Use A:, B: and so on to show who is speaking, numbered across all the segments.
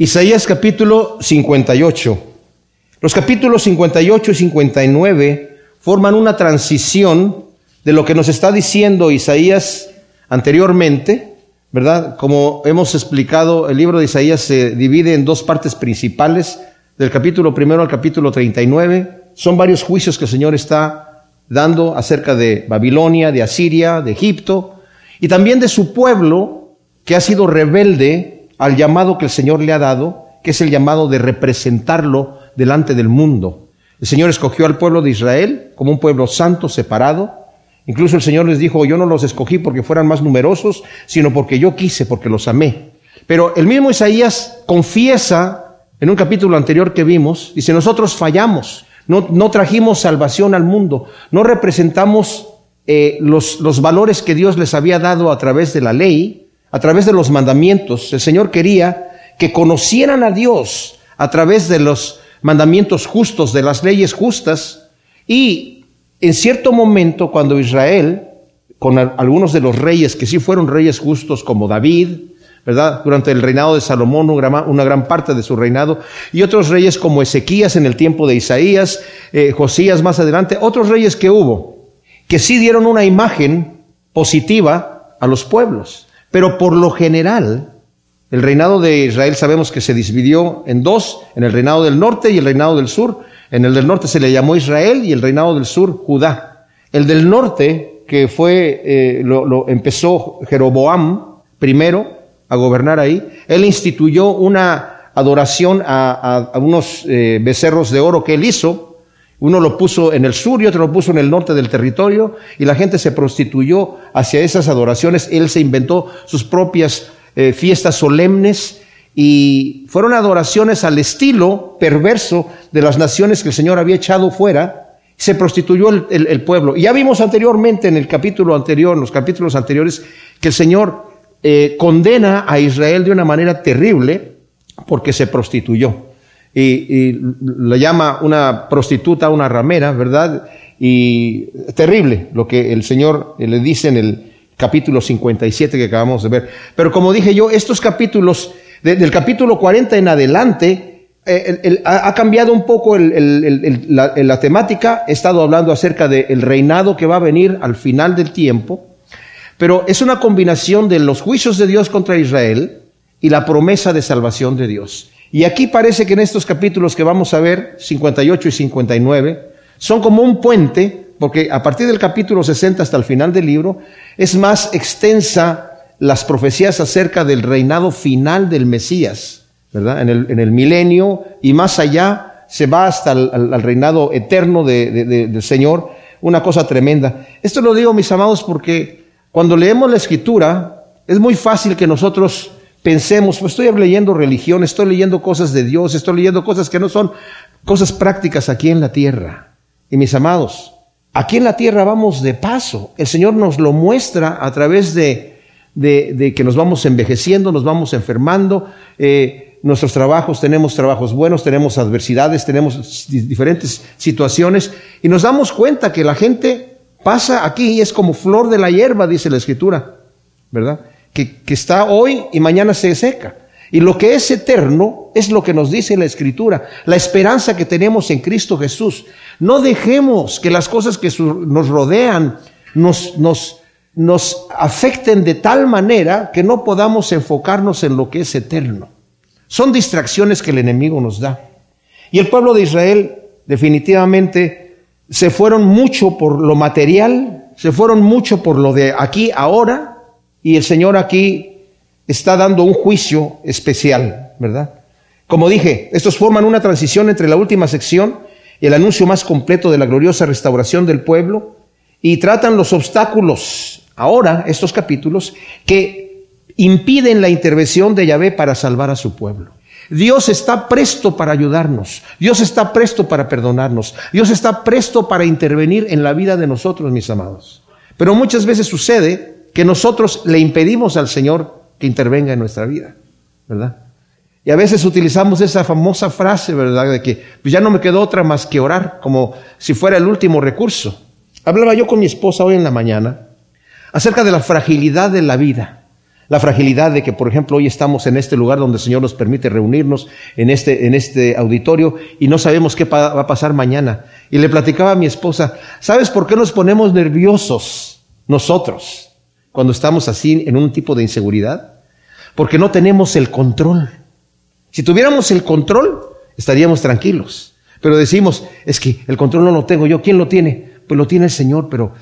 A: Isaías capítulo 58. Los capítulos 58 y 59 forman una transición de lo que nos está diciendo Isaías anteriormente, ¿verdad? Como hemos explicado, el libro de Isaías se divide en dos partes principales, del capítulo primero al capítulo 39. Son varios juicios que el Señor está dando acerca de Babilonia, de Asiria, de Egipto, y también de su pueblo que ha sido rebelde al llamado que el Señor le ha dado, que es el llamado de representarlo delante del mundo. El Señor escogió al pueblo de Israel como un pueblo santo, separado. Incluso el Señor les dijo, yo no los escogí porque fueran más numerosos, sino porque yo quise, porque los amé. Pero el mismo Isaías confiesa en un capítulo anterior que vimos, dice, nosotros fallamos, no, no trajimos salvación al mundo, no representamos eh, los, los valores que Dios les había dado a través de la ley, a través de los mandamientos. El Señor quería que conocieran a Dios a través de los mandamientos justos, de las leyes justas. Y en cierto momento, cuando Israel, con algunos de los reyes que sí fueron reyes justos, como David, ¿verdad? Durante el reinado de Salomón, una gran parte de su reinado, y otros reyes como Ezequías en el tiempo de Isaías, eh, Josías más adelante, otros reyes que hubo, que sí dieron una imagen positiva a los pueblos. Pero por lo general, el reinado de Israel sabemos que se dividió en dos, en el reinado del norte y el reinado del sur. En el del norte se le llamó Israel y el reinado del sur Judá. El del norte, que fue, eh, lo, empezó Jeroboam primero a gobernar ahí, él instituyó una adoración a, unos eh, becerros de oro que él hizo, uno lo puso en el sur y otro lo puso en el norte del territorio y la gente se prostituyó hacia esas adoraciones. Él se inventó sus propias eh, fiestas solemnes y fueron adoraciones al estilo perverso de las naciones que el Señor había echado fuera. Se prostituyó el, pueblo. Y ya vimos anteriormente en el capítulo anterior, en los capítulos anteriores, que el Señor eh, condena a Israel de una manera terrible porque se prostituyó y, la llama una prostituta, una ramera, ¿verdad? Y terrible lo que el Señor le dice en el capítulo 57 que acabamos de ver. Pero como dije yo, estos capítulos, del capítulo 40 en adelante, eh, ha, cambiado un poco la, la, temática. He estado hablando acerca del reinado que va a venir al final del tiempo. Pero es una combinación de los juicios de Dios contra Israel y la promesa de salvación de Dios. Y aquí parece que en estos capítulos que vamos a ver, 58 y 59, son como un puente, porque a partir del capítulo 60 hasta el final del libro, es más extensa las profecías acerca del reinado final del Mesías, ¿verdad? En el, milenio y más allá se va hasta el reinado eterno del Señor, una cosa tremenda. Esto lo digo, mis amados, porque cuando leemos la escritura, es muy fácil que nosotros pensemos, pues estoy leyendo religión, estoy leyendo cosas de Dios, estoy leyendo cosas que no son cosas prácticas aquí en la tierra. Y mis amados, aquí en la tierra vamos de paso. El Señor nos lo muestra a través de, de, que nos vamos envejeciendo, nos vamos enfermando. Eh, nuestros trabajos, tenemos trabajos buenos, tenemos adversidades, tenemos diferentes situaciones y nos damos cuenta que la gente pasa aquí y es como flor de la hierba, dice la Escritura, ¿verdad? Que, está hoy y mañana se seca. Y lo que es eterno es lo que nos dice la Escritura, la esperanza que tenemos en Cristo Jesús. No dejemos que las cosas que nos rodean nos, nos, nos afecten de tal manera que no podamos enfocarnos en lo que es eterno. Son distracciones que el enemigo nos da. Y el pueblo de Israel definitivamente se fueron mucho por lo material, se fueron mucho por lo de aquí, ahora, y el Señor aquí está dando un juicio especial, ¿verdad? Como dije, estos forman una transición entre la última sección y el anuncio más completo de la gloriosa restauración del pueblo y tratan los obstáculos, ahora estos capítulos, que impiden la intervención de Yahvé para salvar a su pueblo. Dios está presto para ayudarnos, Dios está presto para perdonarnos, Dios está presto para intervenir en la vida de nosotros, mis amados. Pero muchas veces sucede que nosotros le impedimos al Señor que intervenga en nuestra vida, ¿verdad? Y a veces utilizamos esa famosa frase, ¿verdad? De que pues ya no me quedó otra más que orar, como si fuera el último recurso. Hablaba yo con mi esposa hoy en la mañana acerca de la fragilidad de la vida, La fragilidad de que, por ejemplo, hoy estamos en este lugar donde el Señor nos permite reunirnos, en este, en este auditorio, y no sabemos qué va a pasar mañana. Y le platicaba a mi esposa, ¿sabes por qué nos ponemos nerviosos nosotros cuando estamos así en un tipo de inseguridad? Porque no tenemos el control. Si tuviéramos el control, estaríamos tranquilos. Pero decimos, es que el control no lo tengo yo. ¿Quién lo tiene? Pues lo tiene el Señor, pero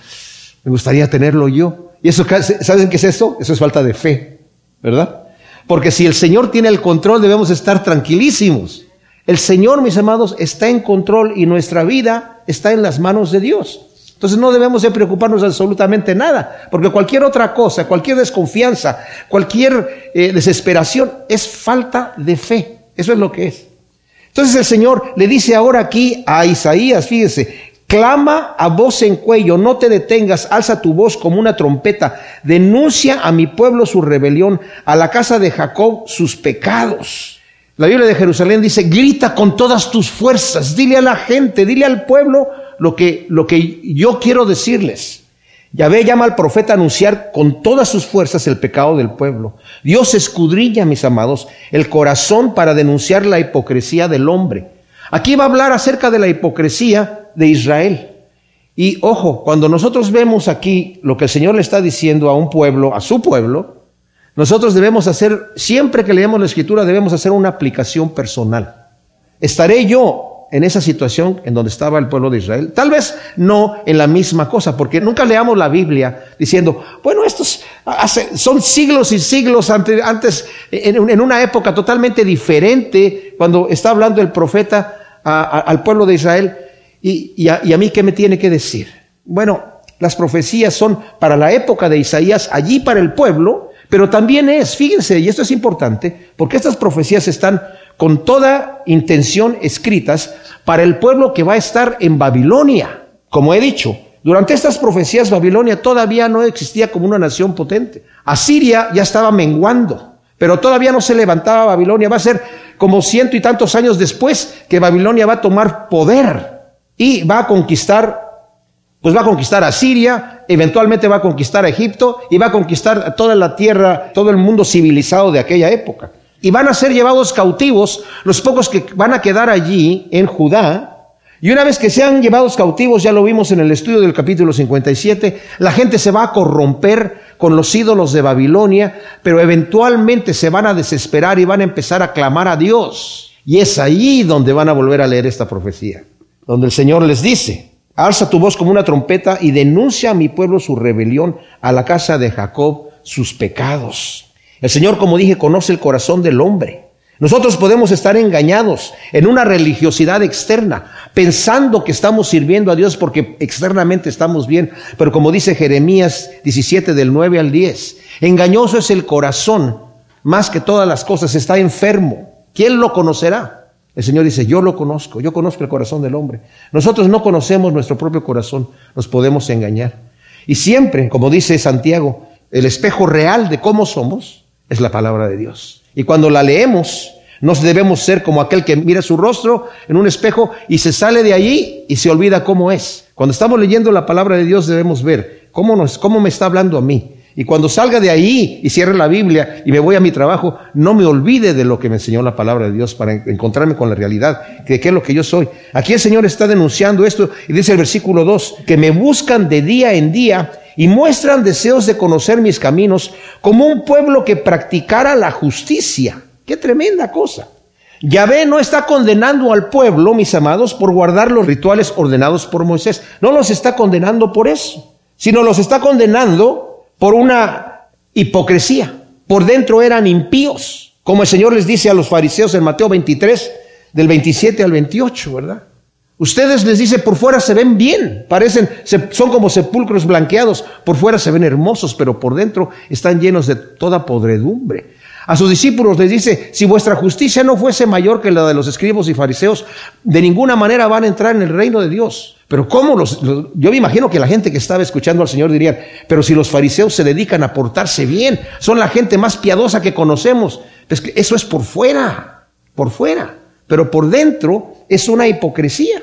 A: me gustaría tenerlo yo. ¿Y eso, saben qué es esto? Eso es falta de fe, ¿verdad? Porque si el Señor tiene el control, debemos estar tranquilísimos. El Señor, mis amados, está en control y nuestra vida está en las manos de Dios. Entonces no debemos de preocuparnos absolutamente nada, porque cualquier otra cosa, cualquier desconfianza, cualquier eh, desesperación es falta de fe. Eso es lo que es. Entonces el Señor le dice ahora aquí a Isaías, fíjese, Clama a voz en cuello, no te detengas, alza tu voz como una trompeta, denuncia a mi pueblo su rebelión, a la casa de Jacob sus pecados. La Biblia de Jerusalén dice, grita con todas tus fuerzas, dile a la gente, dile al pueblo lo que, lo que yo quiero decirles. Yahvé llama al profeta a anunciar con todas sus fuerzas el pecado del pueblo. Dios escudriña, mis amados, el corazón para denunciar la hipocresía del hombre. Aquí va a hablar acerca de la hipocresía de Israel. Y ojo, cuando nosotros vemos aquí lo que el Señor le está diciendo a un pueblo, a su pueblo, nosotros debemos hacer, siempre que leemos la escritura, debemos hacer una aplicación personal. ¿Estaré yo en esa situación en donde estaba el pueblo de Israel? Tal vez no en la misma cosa, porque nunca leamos la Biblia diciendo, bueno, estos son siglos y siglos antes, antes en, una época totalmente diferente, cuando está hablando el profeta al pueblo de Israel. ¿Y, a, mí qué me tiene que decir? Bueno, las profecías son para la época de Isaías, allí para el pueblo, pero también es, fíjense, y esto es importante, porque estas profecías están con toda intención escritas para el pueblo que va a estar en Babilonia. Como he dicho, durante estas profecías Babilonia todavía no existía como una nación potente. Asiria ya estaba menguando, pero todavía no se levantaba Babilonia. Va a ser como ciento y tantos años después que Babilonia va a tomar poder y va a conquistar, pues va a conquistar a Siria, eventualmente va a conquistar a Egipto y va a conquistar toda la tierra, todo el mundo civilizado de aquella época. Y van a ser llevados cautivos los pocos que van a quedar allí en Judá. Y una vez que sean llevados cautivos, ya lo vimos en el estudio del capítulo 57, la gente se va a corromper con los ídolos de Babilonia, pero eventualmente se van a desesperar y van a empezar a clamar a Dios. Y es ahí donde van a volver a leer esta profecía donde el Señor les dice, alza tu voz como una trompeta y denuncia a mi pueblo su rebelión, a la casa de Jacob sus pecados. El Señor, como dije, conoce el corazón del hombre. Nosotros podemos estar engañados en una religiosidad externa, pensando que estamos sirviendo a Dios porque externamente estamos bien, pero como dice Jeremías 17 del 9 al 10, engañoso es el corazón, más que todas las cosas, está enfermo. ¿Quién lo conocerá? El Señor dice, yo lo conozco, yo conozco el corazón del hombre. Nosotros no conocemos nuestro propio corazón, nos podemos engañar. Y siempre, como dice Santiago, el espejo real de cómo somos es la palabra de Dios. Y cuando la leemos, no debemos ser como aquel que mira su rostro en un espejo y se sale de allí y se olvida cómo es. Cuando estamos leyendo la palabra de Dios debemos ver cómo, nos, cómo me está hablando a mí. Y cuando salga de ahí y cierre la Biblia y me voy a mi trabajo, no me olvide de lo que me enseñó la palabra de Dios para encontrarme con la realidad, de qué es lo que yo soy. Aquí el Señor está denunciando esto y dice el versículo 2, que me buscan de día en día y muestran deseos de conocer mis caminos como un pueblo que practicara la justicia. Qué tremenda cosa. Yahvé no está condenando al pueblo, mis amados, por guardar los rituales ordenados por Moisés. No los está condenando por eso, sino los está condenando por una hipocresía. Por dentro eran impíos, como el Señor les dice a los fariseos en Mateo 23, del 27 al 28, ¿verdad? Ustedes les dice, por fuera se ven bien, parecen, son como sepulcros blanqueados, por fuera se ven hermosos, pero por dentro están llenos de toda podredumbre. A sus discípulos les dice, si vuestra justicia no fuese mayor que la de los escribos y fariseos, de ninguna manera van a entrar en el reino de Dios. Pero ¿cómo los, yo me imagino que la gente que estaba escuchando al Señor dirían, pero si los fariseos se dedican a portarse bien, son la gente más piadosa que conocemos. Pues que eso es por fuera, por fuera, pero por dentro es una hipocresía.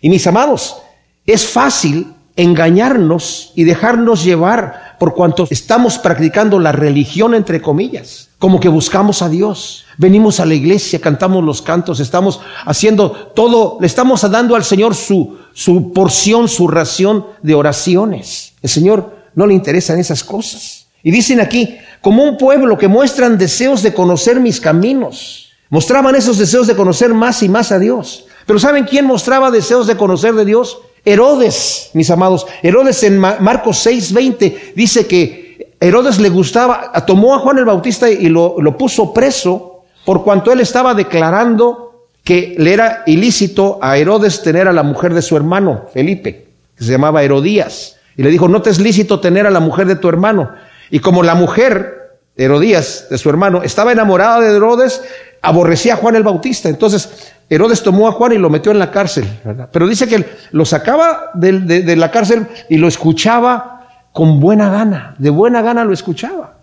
A: Y mis amados, es fácil engañarnos y dejarnos llevar por cuanto estamos practicando la religión entre comillas, como que buscamos a Dios. Venimos a la iglesia, cantamos los cantos, estamos haciendo todo, le estamos dando al Señor su, su porción, su ración de oraciones. El Señor no le interesan esas cosas. Y dicen aquí, como un pueblo que muestran deseos de conocer mis caminos. Mostraban esos deseos de conocer más y más a Dios. Pero ¿saben quién mostraba deseos de conocer de Dios? Herodes, mis amados. Herodes en Marcos 6:20 dice que Herodes le gustaba, tomó a Juan el Bautista y lo, lo puso preso por cuanto él estaba declarando que le era ilícito a Herodes tener a la mujer de su hermano, Felipe, que se llamaba Herodías. Y le dijo, no te es lícito tener a la mujer de tu hermano. Y como la mujer, Herodías, de su hermano, estaba enamorada de Herodes, aborrecía a Juan el Bautista. Entonces Herodes tomó a Juan y lo metió en la cárcel. Pero dice que lo sacaba de, la cárcel y lo escuchaba con buena gana. De buena gana lo escuchaba.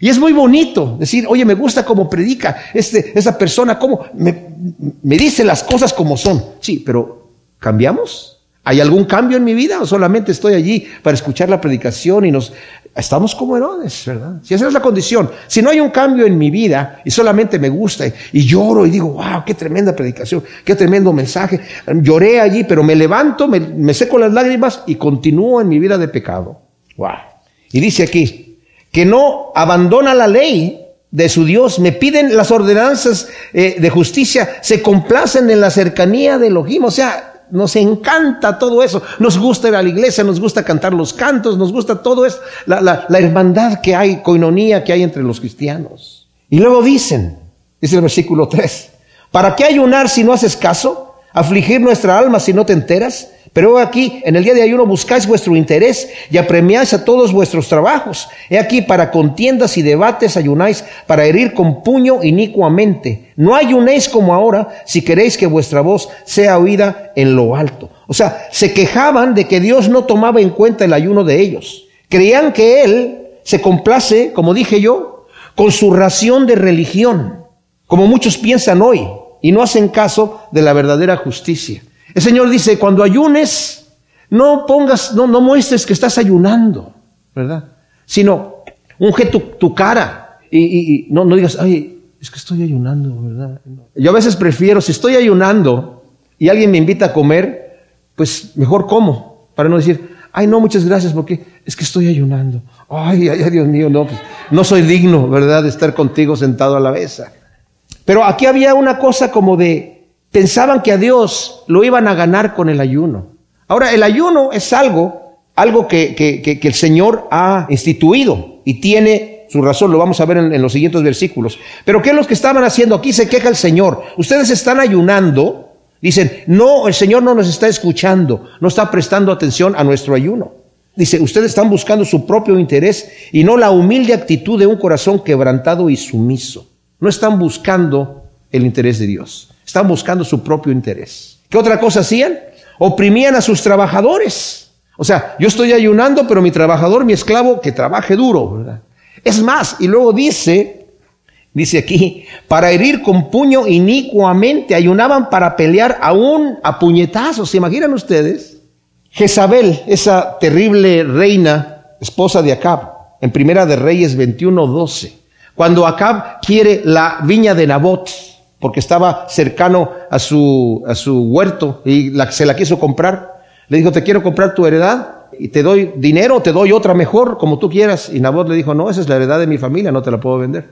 A: Y es muy bonito decir, oye, me gusta cómo predica este, esa persona, cómo me, me dice las cosas como son. Sí, pero ¿cambiamos? ¿Hay algún cambio en mi vida o solamente estoy allí para escuchar la predicación y nos estamos como Herodes, ¿verdad? Si esa es la condición, si no hay un cambio en mi vida y solamente me gusta y, lloro y digo, wow, qué tremenda predicación, qué tremendo mensaje, lloré allí, pero me levanto, me, me seco las lágrimas y continúo en mi vida de pecado. Wow. Y dice aquí, que no abandona la ley de su Dios, me piden las ordenanzas eh, de justicia, se complacen en la cercanía de Elohim, o sea, nos encanta todo eso. Nos gusta ir a la iglesia, nos gusta cantar los cantos, nos gusta todo eso. La, hermandad que hay, coinonía que hay entre los cristianos. Y luego dicen, dice el versículo 3, ¿para qué ayunar si no haces caso? ¿Afligir nuestra alma si no te enteras? Pero aquí, en el día de ayuno, buscáis vuestro interés y apremiáis a todos vuestros trabajos. He aquí, para contiendas y debates ayunáis, para herir con puño inicuamente. No ayunéis como ahora, si queréis que vuestra voz sea oída en lo alto. O sea, se quejaban de que Dios no tomaba en cuenta el ayuno de ellos. Creían que Él se complace, como dije yo, con su ración de religión, como muchos piensan hoy, y no hacen caso de la verdadera justicia. El Señor dice, cuando ayunes, no pongas, no, no muestres que estás ayunando, ¿verdad? Sino, unge tu, cara y, no, no digas, ay, es que estoy ayunando, ¿verdad? Yo a veces prefiero, si estoy ayunando y alguien me invita a comer, pues mejor como, para no decir, ay, no, muchas gracias, porque es que estoy ayunando. Ay, ay, Dios mío, no, pues, no soy digno, ¿verdad?, de estar contigo sentado a la mesa. Pero aquí había una cosa como de, pensaban que a Dios lo iban a ganar con el ayuno. Ahora, el ayuno es algo, algo que, que, el Señor ha instituido y tiene su razón, lo vamos a ver en, los siguientes versículos. Pero ¿qué es lo que estaban haciendo? Aquí se queja el Señor. Ustedes están ayunando, dicen, no, el Señor no nos está escuchando, no está prestando atención a nuestro ayuno. Dice, ustedes están buscando su propio interés y no la humilde actitud de un corazón quebrantado y sumiso. No están buscando el interés de Dios. Están buscando su propio interés. ¿Qué otra cosa hacían? Oprimían a sus trabajadores. O sea, yo estoy ayunando, pero mi trabajador, mi esclavo, que trabaje duro, ¿verdad? Es más, y luego dice, dice aquí, para herir con puño inicuamente, ayunaban para pelear aún a puñetazos. ¿Se imaginan ustedes? Jezabel, esa terrible reina, esposa de Acab, en Primera de Reyes 21, 12. Cuando Acab quiere la viña de Nabot, porque estaba cercano a su, a su huerto y la, se la quiso comprar. Le dijo, te quiero comprar tu heredad y te doy dinero, te doy otra mejor, como tú quieras. Y Nabot le dijo, no, esa es la heredad de mi familia, no te la puedo vender.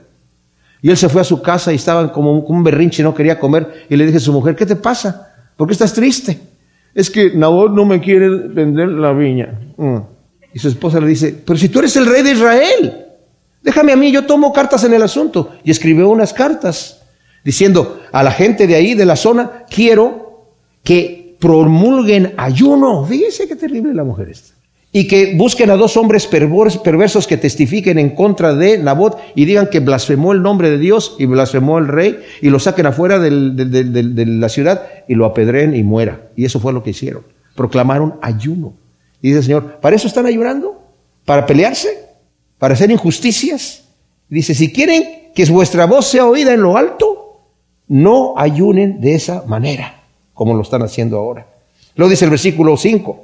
A: Y él se fue a su casa y estaba como un, un berrinche, no quería comer. Y le dije a su mujer, ¿qué te pasa? ¿Por qué estás triste? Es que Nabot no me quiere vender la viña. Mm. Y su esposa le dice, pero si tú eres el rey de Israel, déjame a mí, yo tomo cartas en el asunto. Y escribió unas cartas diciendo a la gente de ahí, de la zona, quiero que promulguen ayuno. Fíjense qué terrible la mujer esta. Y que busquen a dos hombres perversos que testifiquen en contra de Nabot y digan que blasfemó el nombre de Dios y blasfemó el rey y lo saquen afuera de la ciudad y lo apedreen y muera. Y eso fue lo que hicieron. Proclamaron ayuno. Y dice el Señor, ¿para eso están ayunando? ¿Para pelearse? ¿Para hacer injusticias? Dice, si quieren que vuestra voz sea oída en lo alto, no ayunen de esa manera, como lo están haciendo ahora. Lo dice el versículo 5.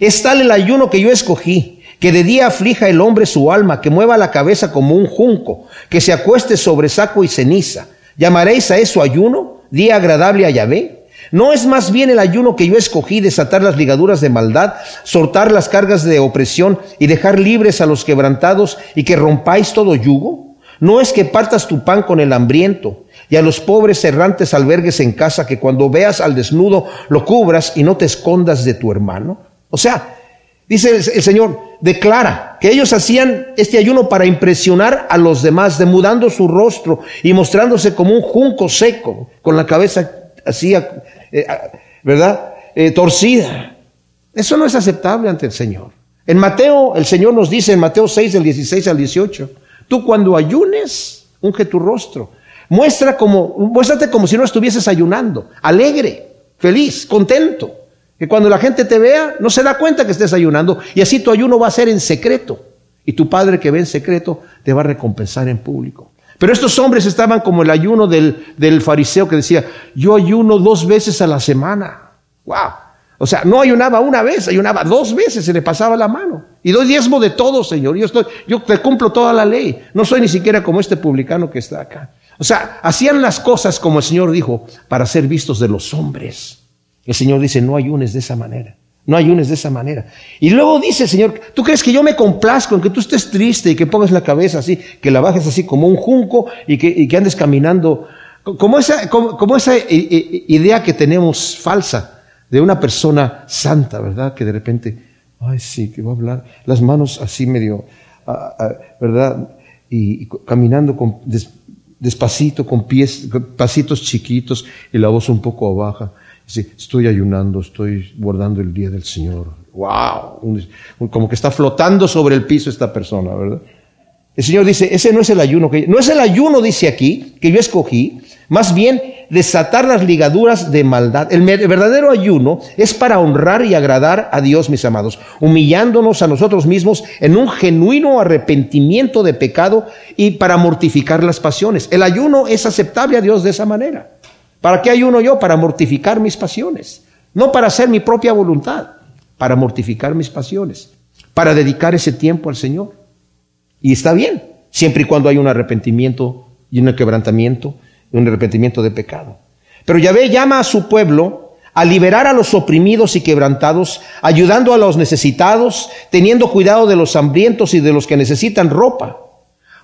A: Es tal el ayuno que yo escogí, que de día aflija el hombre su alma, que mueva la cabeza como un junco, que se acueste sobre saco y ceniza. ¿Llamaréis a eso ayuno? Día agradable a Yahvé. ¿No es más bien el ayuno que yo escogí desatar las ligaduras de maldad, soltar las cargas de opresión y dejar libres a los quebrantados y que rompáis todo yugo? ¿No es que partas tu pan con el hambriento y a los pobres errantes albergues en casa que cuando veas al desnudo lo cubras y no te escondas de tu hermano? O sea, dice el, Señor, declara que ellos hacían este ayuno para impresionar a los demás, demudando su rostro y mostrándose como un junco seco, con la cabeza así eh, ¿verdad? Eh, torcida. Eso no es aceptable ante el Señor. En Mateo, el Señor nos dice en Mateo 6, del 16 al 18, tú cuando ayunes, unge tu rostro. Muestra como, muéstrate como si no estuvieses ayunando, alegre, feliz, contento. Que cuando la gente te vea, no se da cuenta que estés ayunando y así tu ayuno va a ser en secreto. Y tu Padre que ve en secreto te va a recompensar en público. Pero estos hombres estaban como el ayuno del, fariseo que decía, yo ayuno dos veces a la semana. ¡Wow! O sea, no ayunaba una vez, ayunaba dos veces, se le pasaba la mano. Y doy diezmo de todo, Señor. Yo, estoy, yo te cumplo toda la ley. No soy ni siquiera como este publicano que está acá. O sea, hacían las cosas como el Señor dijo, para ser vistos de los hombres. El Señor dice, no ayunes de esa manera. No ayunes de esa manera. Y luego dice el Señor, ¿tú crees que yo me complazco en que tú estés triste y que pongas la cabeza así, que la bajes así como un junco y que, andes caminando? Como esa, como, esa idea que tenemos falsa de una persona santa, ¿verdad? Que de repente, ay, sí, que va a hablar, las manos así medio, ah, ah, ¿verdad? Y, caminando con, despacito, con pies, pasitos chiquitos y la voz un poco baja estoy ayunando, estoy guardando el día del Señor. ¡Wow! Como que está flotando sobre el piso esta persona, ¿verdad? El Señor dice, ese no es el ayuno que no es el ayuno, dice aquí, que yo escogí, más bien desatar las ligaduras de maldad. El verdadero ayuno es para honrar y agradar a Dios, mis amados, humillándonos a nosotros mismos en un genuino arrepentimiento de pecado y para mortificar las pasiones. El ayuno es aceptable a Dios de esa manera. ¿Para qué ayuno yo? Para mortificar mis pasiones. No para hacer mi propia voluntad, para mortificar mis pasiones, para dedicar ese tiempo al Señor. Y está bien, siempre y cuando hay un arrepentimiento y un quebrantamiento, un arrepentimiento de pecado. Pero Yahvé llama a su pueblo a liberar a los oprimidos y quebrantados, ayudando a los necesitados, teniendo cuidado de los hambrientos y de los que necesitan ropa.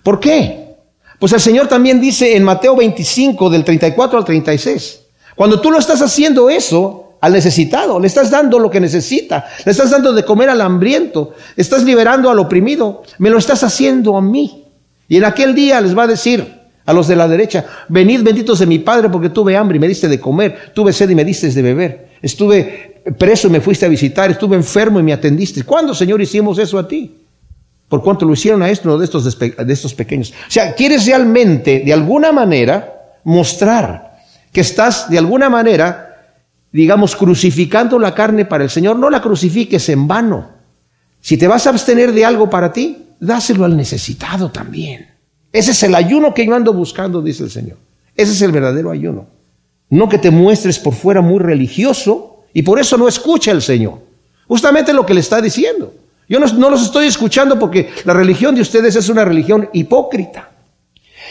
A: ¿Por qué? Pues el Señor también dice en Mateo 25, del 34 al 36, cuando tú lo estás haciendo eso al necesitado, le estás dando lo que necesita, le estás dando de comer al hambriento, estás liberando al oprimido, me lo estás haciendo a mí. Y en aquel día les va a decir a los de la derecha, venid benditos de mi Padre porque tuve hambre y me diste de comer, tuve sed y me diste de beber, estuve preso y me fuiste a visitar, estuve enfermo y me atendiste. ¿Cuándo, Señor, hicimos eso a ti? por cuanto lo hicieron a esto de estos, de estos pequeños. O sea, quieres realmente, de alguna manera, mostrar que estás, de alguna manera, digamos, crucificando la carne para el Señor. No la crucifiques en vano. Si te vas a abstener de algo para ti, dáselo al necesitado también. Ese es el ayuno que yo ando buscando, dice el Señor. Ese es el verdadero ayuno. No que te muestres por fuera muy religioso y por eso no escucha el Señor. Justamente lo que le está diciendo. Yo no, los estoy escuchando porque la religión de ustedes es una religión hipócrita.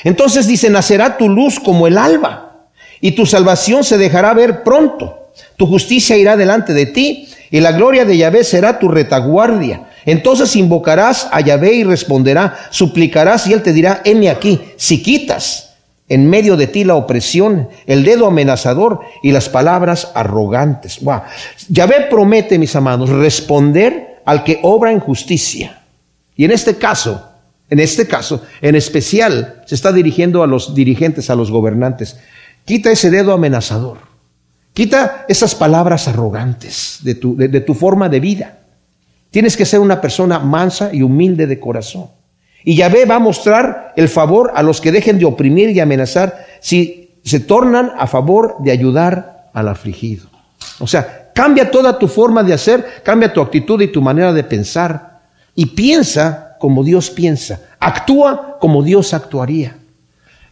A: Entonces dice, nacerá tu luz como el alba y tu salvación se dejará ver pronto. Tu justicia irá delante de ti y la gloria de Yahvé será tu retaguardia. Entonces invocarás a Yahvé y responderá, suplicarás y él te dirá, heme aquí, si quitas en medio de ti la opresión, el dedo amenazador y las palabras arrogantes. Wow. Yahvé promete, mis amados, responder al que obra en justicia. Y en este caso, en este caso, en especial, se está dirigiendo a los dirigentes, a los gobernantes. Quita ese dedo amenazador. Quita esas palabras arrogantes de tu, de, tu forma de vida. Tienes que ser una persona mansa y humilde de corazón. Y Yahvé va a mostrar el favor a los que dejen de oprimir y amenazar si se tornan a favor de ayudar al afligido. O sea, Cambia toda tu forma de hacer, cambia tu actitud y tu manera de pensar. Y piensa como Dios piensa. Actúa como Dios actuaría.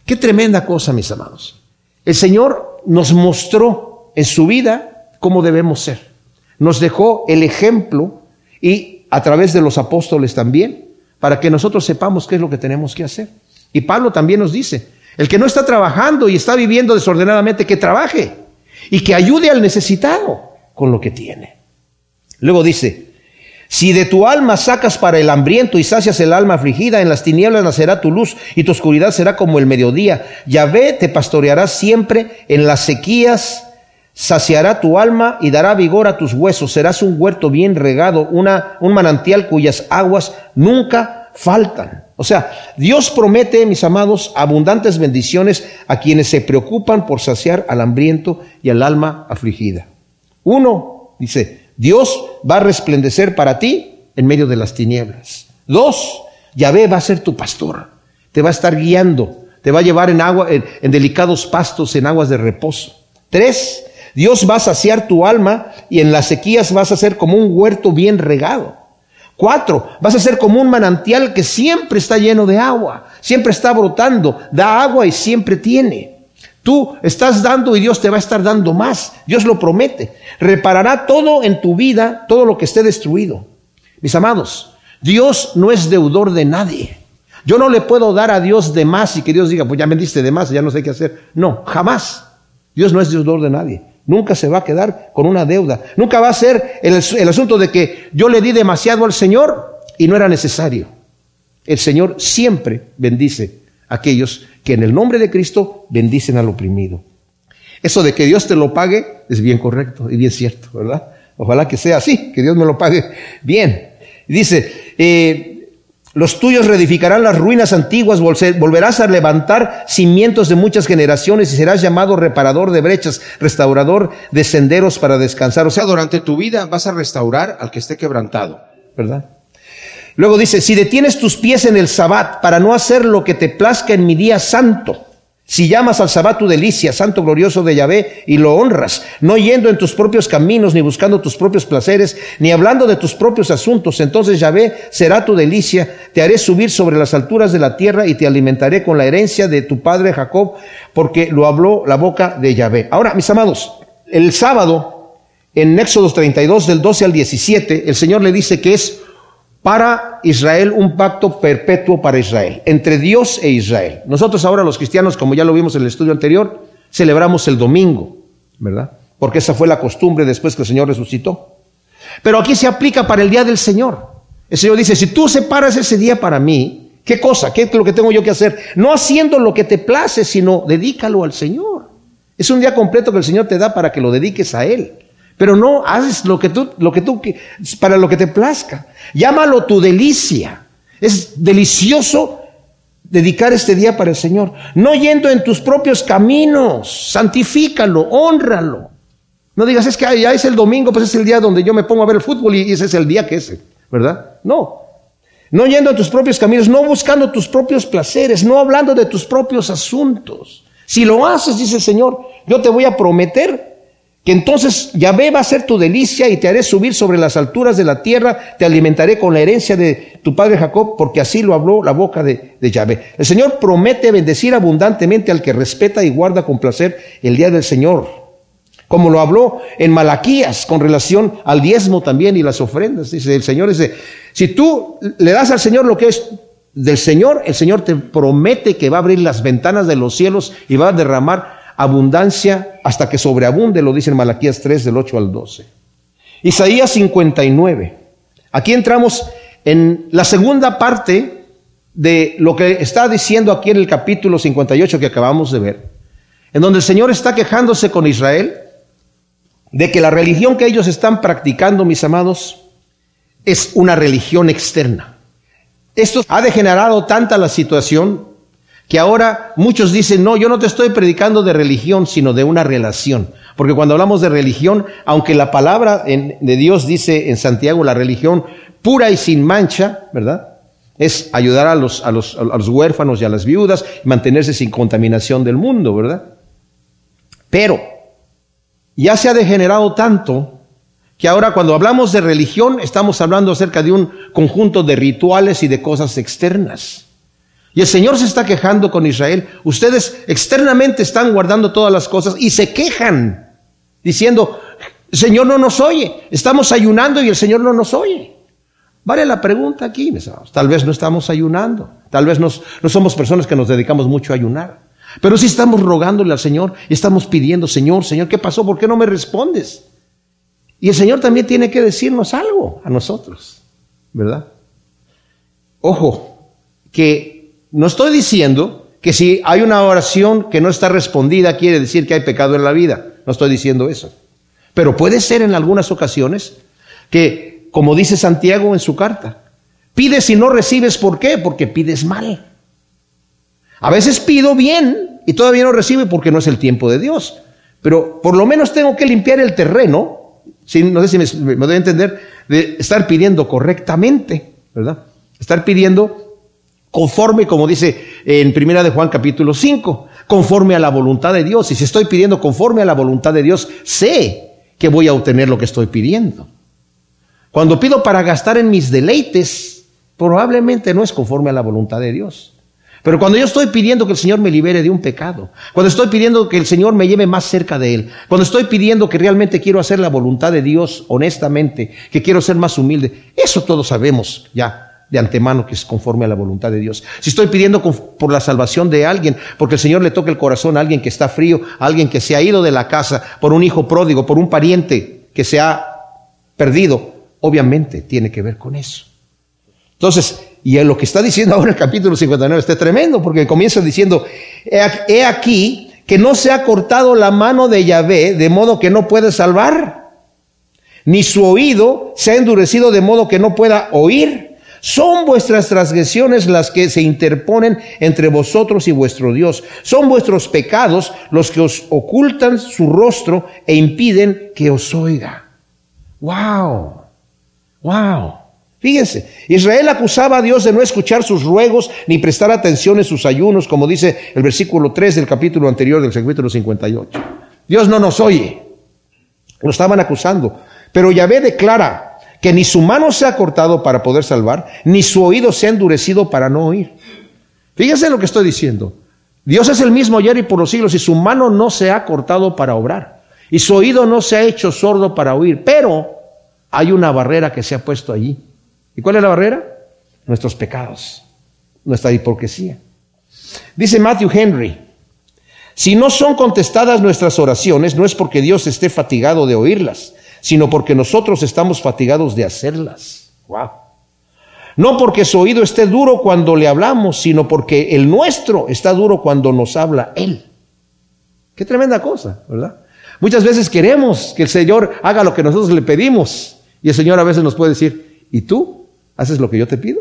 A: Qué tremenda cosa, mis amados. El Señor nos mostró en su vida cómo debemos ser. Nos dejó el ejemplo y a través de los apóstoles también, para que nosotros sepamos qué es lo que tenemos que hacer. Y Pablo también nos dice, el que no está trabajando y está viviendo desordenadamente, que trabaje y que ayude al necesitado con lo que tiene. Luego dice, si de tu alma sacas para el hambriento y sacias el alma afligida, en las tinieblas nacerá tu luz y tu oscuridad será como el mediodía. Yahvé te pastoreará siempre en las sequías, saciará tu alma y dará vigor a tus huesos. Serás un huerto bien regado, una, un manantial cuyas aguas nunca faltan. O sea, Dios promete, mis amados, abundantes bendiciones a quienes se preocupan por saciar al hambriento y al alma afligida. Uno, dice, Dios va a resplandecer para ti en medio de las tinieblas. Dos, Yahvé va a ser tu pastor, te va a estar guiando, te va a llevar en agua, en, en delicados pastos, en aguas de reposo. Tres, Dios va a saciar tu alma y en las sequías vas a ser como un huerto bien regado. Cuatro, vas a ser como un manantial que siempre está lleno de agua, siempre está brotando, da agua y siempre tiene. Tú estás dando y Dios te va a estar dando más. Dios lo promete. Reparará todo en tu vida, todo lo que esté destruido. Mis amados, Dios no es deudor de nadie. Yo no le puedo dar a Dios de más y que Dios diga, pues ya me diste de más, ya no sé qué hacer. No, jamás. Dios no es deudor de nadie. Nunca se va a quedar con una deuda. Nunca va a ser el, asunto de que yo le di demasiado al Señor y no era necesario. El Señor siempre bendice a aquellos que en el nombre de Cristo bendicen al oprimido. Eso de que Dios te lo pague es bien correcto y bien cierto, ¿verdad? Ojalá que sea así, que Dios me lo pague bien. Dice, eh, los tuyos reedificarán las ruinas antiguas, volverás a levantar cimientos de muchas generaciones y serás llamado reparador de brechas, restaurador de senderos para descansar. O sea, durante tu vida vas a restaurar al que esté quebrantado, ¿verdad? Luego dice, si detienes tus pies en el sabbat para no hacer lo que te plazca en mi día santo, si llamas al sabbat tu delicia, santo glorioso de Yahvé, y lo honras, no yendo en tus propios caminos, ni buscando tus propios placeres, ni hablando de tus propios asuntos, entonces Yahvé será tu delicia, te haré subir sobre las alturas de la tierra y te alimentaré con la herencia de tu padre Jacob, porque lo habló la boca de Yahvé. Ahora, mis amados, el sábado, en Éxodo 32, del 12 al 17, el Señor le dice que es para Israel un pacto perpetuo para Israel, entre Dios e Israel. Nosotros ahora los cristianos, como ya lo vimos en el estudio anterior, celebramos el domingo, ¿verdad? Porque esa fue la costumbre después que el Señor resucitó. Pero aquí se aplica para el día del Señor. El Señor dice, si tú separas ese día para mí, ¿qué cosa? ¿Qué es lo que tengo yo que hacer? No haciendo lo que te place, sino dedícalo al Señor. Es un día completo que el Señor te da para que lo dediques a Él. Pero no haces lo que tú, lo que tú, para lo que te plazca. Llámalo tu delicia. Es delicioso dedicar este día para el Señor. No yendo en tus propios caminos. Santifícalo, honralo. No digas, es que ya es el domingo, pues es el día donde yo me pongo a ver el fútbol y ese es el día que es, ¿verdad? No. No yendo en tus propios caminos, no buscando tus propios placeres, no hablando de tus propios asuntos. Si lo haces, dice el Señor, yo te voy a prometer que entonces Yahvé va a ser tu delicia y te haré subir sobre las alturas de la tierra, te alimentaré con la herencia de tu padre Jacob, porque así lo habló la boca de, de Yahvé. El Señor promete bendecir abundantemente al que respeta y guarda con placer el día del Señor, como lo habló en Malaquías con relación al diezmo también y las ofrendas. Dice el Señor, dice, si tú le das al Señor lo que es del Señor, el Señor te promete que va a abrir las ventanas de los cielos y va a derramar abundancia hasta que sobreabunde, lo dice en Malaquías 3 del 8 al 12. Isaías 59. Aquí entramos en la segunda parte de lo que está diciendo aquí en el capítulo 58 que acabamos de ver, en donde el Señor está quejándose con Israel de que la religión que ellos están practicando, mis amados, es una religión externa. Esto ha degenerado tanta la situación que ahora muchos dicen, no, yo no te estoy predicando de religión, sino de una relación. Porque cuando hablamos de religión, aunque la palabra de Dios dice en Santiago la religión pura y sin mancha, ¿verdad? Es ayudar a los, a los, a los huérfanos y a las viudas mantenerse sin contaminación del mundo, ¿verdad? Pero ya se ha degenerado tanto que ahora cuando hablamos de religión estamos hablando acerca de un conjunto de rituales y de cosas externas. Y el Señor se está quejando con Israel. Ustedes externamente están guardando todas las cosas y se quejan diciendo, Señor no nos oye. Estamos ayunando y el Señor no nos oye. Vale la pregunta aquí, mis amados. Tal vez no estamos ayunando. Tal vez no somos personas que nos dedicamos mucho a ayunar. Pero sí estamos rogándole al Señor y estamos pidiendo, Señor, Señor, ¿qué pasó? ¿Por qué no me respondes? Y el Señor también tiene que decirnos algo a nosotros, ¿verdad? Ojo, que no estoy diciendo que si hay una oración que no está respondida quiere decir que hay pecado en la vida. No estoy diciendo eso. Pero puede ser en algunas ocasiones que, como dice Santiago en su carta, pides y no recibes. ¿Por qué? Porque pides mal. A veces pido bien y todavía no recibe porque no es el tiempo de Dios. Pero por lo menos tengo que limpiar el terreno, no sé si me, me doy a entender, de estar pidiendo correctamente, ¿verdad? Estar pidiendo conforme, como dice en Primera de Juan capítulo 5, conforme a la voluntad de Dios. Y si estoy pidiendo conforme a la voluntad de Dios, sé que voy a obtener lo que estoy pidiendo. Cuando pido para gastar en mis deleites, probablemente no es conforme a la voluntad de Dios. Pero cuando yo estoy pidiendo que el Señor me libere de un pecado, cuando estoy pidiendo que el Señor me lleve más cerca de Él, cuando estoy pidiendo que realmente quiero hacer la voluntad de Dios honestamente, que quiero ser más humilde, eso todos sabemos ya de antemano que es conforme a la voluntad de Dios. Si estoy pidiendo por la salvación de alguien, porque el Señor le toca el corazón a alguien que está frío, a alguien que se ha ido de la casa, por un hijo pródigo, por un pariente que se ha perdido, obviamente tiene que ver con eso. Entonces, y lo que está diciendo ahora el capítulo 59 está tremendo, porque comienza diciendo, he aquí que no se ha cortado la mano de Yahvé, de modo que no puede salvar, ni su oído se ha endurecido de modo que no pueda oír. Son vuestras transgresiones las que se interponen entre vosotros y vuestro Dios. Son vuestros pecados los que os ocultan su rostro e impiden que os oiga. Wow. Wow. Fíjense, Israel acusaba a Dios de no escuchar sus ruegos ni prestar atención en sus ayunos, como dice el versículo 3 del capítulo anterior del capítulo 58. Dios no nos oye. Lo estaban acusando. Pero Yahvé declara que ni su mano se ha cortado para poder salvar, ni su oído se ha endurecido para no oír. Fíjense lo que estoy diciendo. Dios es el mismo ayer y por los siglos y su mano no se ha cortado para obrar. Y su oído no se ha hecho sordo para oír. Pero hay una barrera que se ha puesto allí. ¿Y cuál es la barrera? Nuestros pecados, nuestra hipocresía. Dice Matthew Henry, si no son contestadas nuestras oraciones, no es porque Dios esté fatigado de oírlas, sino porque nosotros estamos fatigados de hacerlas. Wow. No porque su oído esté duro cuando le hablamos, sino porque el nuestro está duro cuando nos habla Él. Qué tremenda cosa, ¿verdad? Muchas veces queremos que el Señor haga lo que nosotros le pedimos y el Señor a veces nos puede decir, ¿y tú? ¿Haces lo que yo te pido?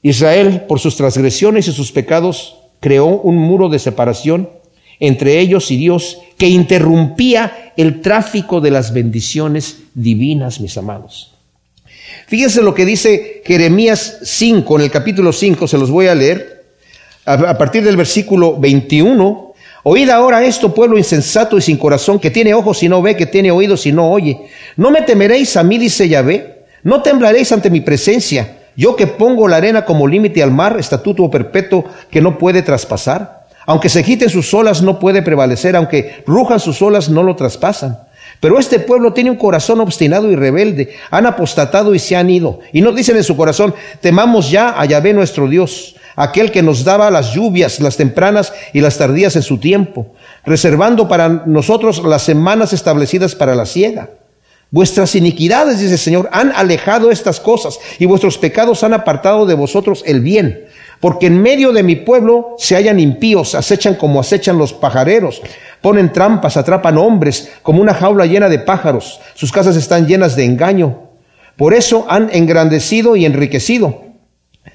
A: Israel, por sus transgresiones y sus pecados, creó un muro de separación entre ellos y Dios que interrumpía el tráfico de las bendiciones divinas, mis amados. Fíjense lo que dice Jeremías 5, en el capítulo 5, se los voy a leer, a partir del versículo 21. Oíd ahora esto, pueblo insensato y sin corazón, que tiene ojos y no ve, que tiene oídos y no oye. ¿No me temeréis a mí, dice Yahvé? No temblaréis ante mi presencia, yo que pongo la arena como límite al mar, estatuto perpetuo que no puede traspasar. Aunque se quiten sus olas, no puede prevalecer, aunque rujan sus olas, no lo traspasan. Pero este pueblo tiene un corazón obstinado y rebelde, han apostatado y se han ido. Y no dicen en su corazón, temamos ya a Yahvé nuestro Dios, aquel que nos daba las lluvias, las tempranas y las tardías en su tiempo, reservando para nosotros las semanas establecidas para la siega. Vuestras iniquidades, dice el Señor, han alejado estas cosas y vuestros pecados han apartado de vosotros el bien. Porque en medio de mi pueblo se hallan impíos, acechan como acechan los pajareros, ponen trampas, atrapan hombres como una jaula llena de pájaros. Sus casas están llenas de engaño. Por eso han engrandecido y enriquecido.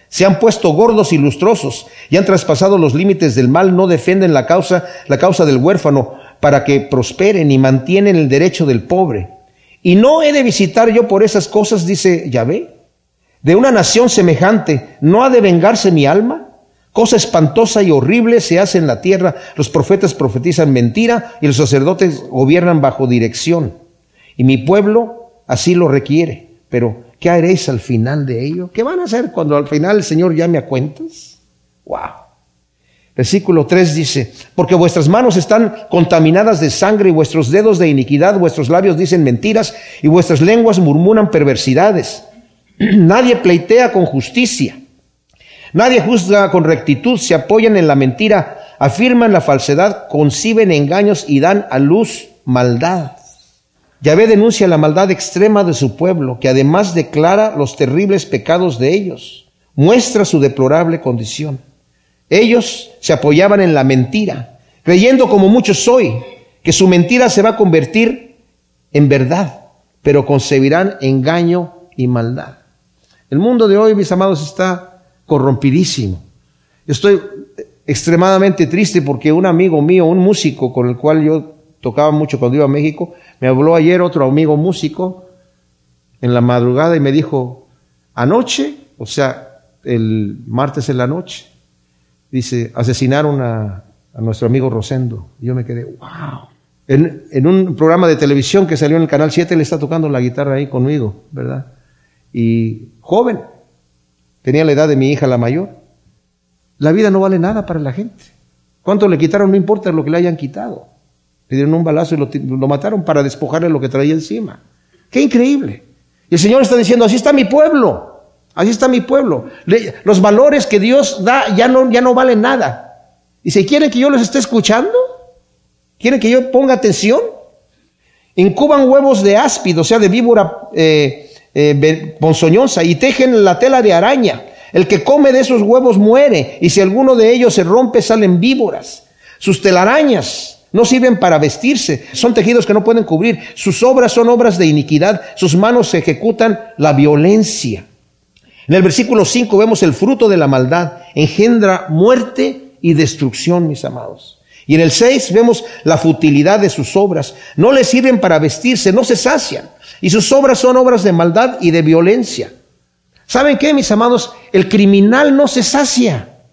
A: Se han puesto gordos y lustrosos y han traspasado los límites del mal, no defienden la causa, la causa del huérfano para que prosperen y mantienen el derecho del pobre. Y no he de visitar yo por esas cosas, dice Yahvé. De una nación semejante, ¿no ha de vengarse mi alma? Cosa espantosa y horrible se hace en la tierra. Los profetas profetizan mentira y los sacerdotes gobiernan bajo dirección. Y mi pueblo así lo requiere. Pero, ¿qué haréis al final de ello? ¿Qué van a hacer cuando al final el Señor llame a cuentas? ¡Wow! Versículo 3 dice, porque vuestras manos están contaminadas de sangre y vuestros dedos de iniquidad, vuestros labios dicen mentiras y vuestras lenguas murmuran perversidades. Nadie pleitea con justicia. Nadie juzga con rectitud, se apoyan en la mentira, afirman la falsedad, conciben engaños y dan a luz maldad. Yahvé denuncia la maldad extrema de su pueblo, que además declara los terribles pecados de ellos, muestra su deplorable condición. Ellos se apoyaban en la mentira, creyendo como muchos hoy, que su mentira se va a convertir en verdad, pero concebirán engaño y maldad. El mundo de hoy, mis amados, está corrompidísimo. Estoy extremadamente triste porque un amigo mío, un músico con el cual yo tocaba mucho cuando iba a México, me habló ayer otro amigo músico en la madrugada y me dijo, anoche, o sea, el martes en la noche, dice, asesinaron a, nuestro amigo Rosendo. Y yo me quedé, wow. En, en, un programa de televisión que salió en el Canal 7, le está tocando la guitarra ahí conmigo, ¿verdad? Y joven, tenía la edad de mi hija la mayor. La vida no vale nada para la gente. ¿Cuánto le quitaron? No importa lo que le hayan quitado. Le dieron un balazo y lo, mataron para despojarle lo que traía encima. Qué increíble. Y el Señor está diciendo, así está mi pueblo. Así está mi pueblo. los valores que Dios da ya no, ya no valen nada. Y si quieren que yo los esté escuchando, quieren que yo ponga atención, incuban huevos de áspido, o sea, de víbora eh, eh, y tejen la tela de araña. El que come de esos huevos muere, y si alguno de ellos se rompe, salen víboras. Sus telarañas no sirven para vestirse, son tejidos que no pueden cubrir. Sus obras son obras de iniquidad, sus manos ejecutan la violencia. En el versículo 5 vemos el fruto de la maldad, engendra muerte y destrucción, mis amados. Y en el 6 vemos la futilidad de sus obras. No les sirven para vestirse, no se sacian. Y sus obras son obras de maldad y de violencia. ¿Saben qué, mis amados? El criminal no se sacia.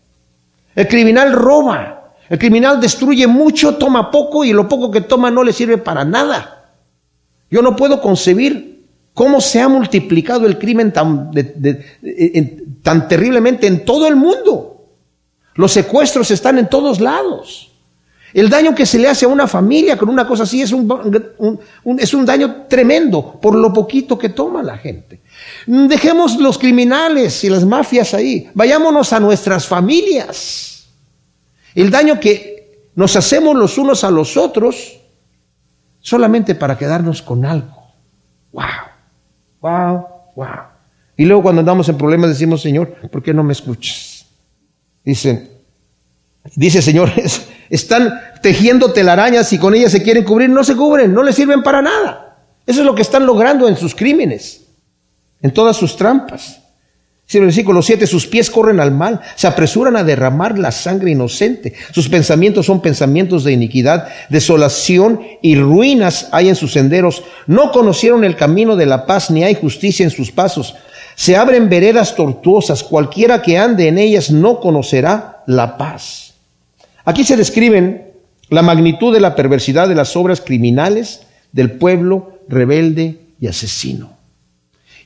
A: El criminal roba. El criminal destruye mucho, toma poco y lo poco que toma no le sirve para nada. Yo no puedo concebir cómo se ha multiplicado el crimen tan, tan terriblemente en todo el mundo. Los secuestros están en todos lados. El daño que se le hace a una familia con una cosa así es un, es un daño tremendo por lo poquito que toma la gente. Dejemos los criminales y las mafias ahí. Vayámonos a nuestras familias. El daño que nos hacemos los unos a los otros solamente para quedarnos con algo. ¡Wow! Wow, wow. Y luego cuando andamos en problemas decimos, Señor, ¿por qué no me escuchas? Dicen, dice Señor, están tejiendo telarañas y con ellas se quieren cubrir, no se cubren, no les sirven para nada. Eso es lo que están logrando en sus crímenes, en todas sus trampas. Si el versículo 7, sus pies corren al mal, se apresuran a derramar la sangre inocente. Sus pensamientos son pensamientos de iniquidad, desolación y ruinas hay en sus senderos. No conocieron el camino de la paz, ni hay justicia en sus pasos. Se abren veredas tortuosas, cualquiera que ande en ellas no conocerá la paz. Aquí se describen la magnitud de la perversidad de las obras criminales del pueblo rebelde y asesino.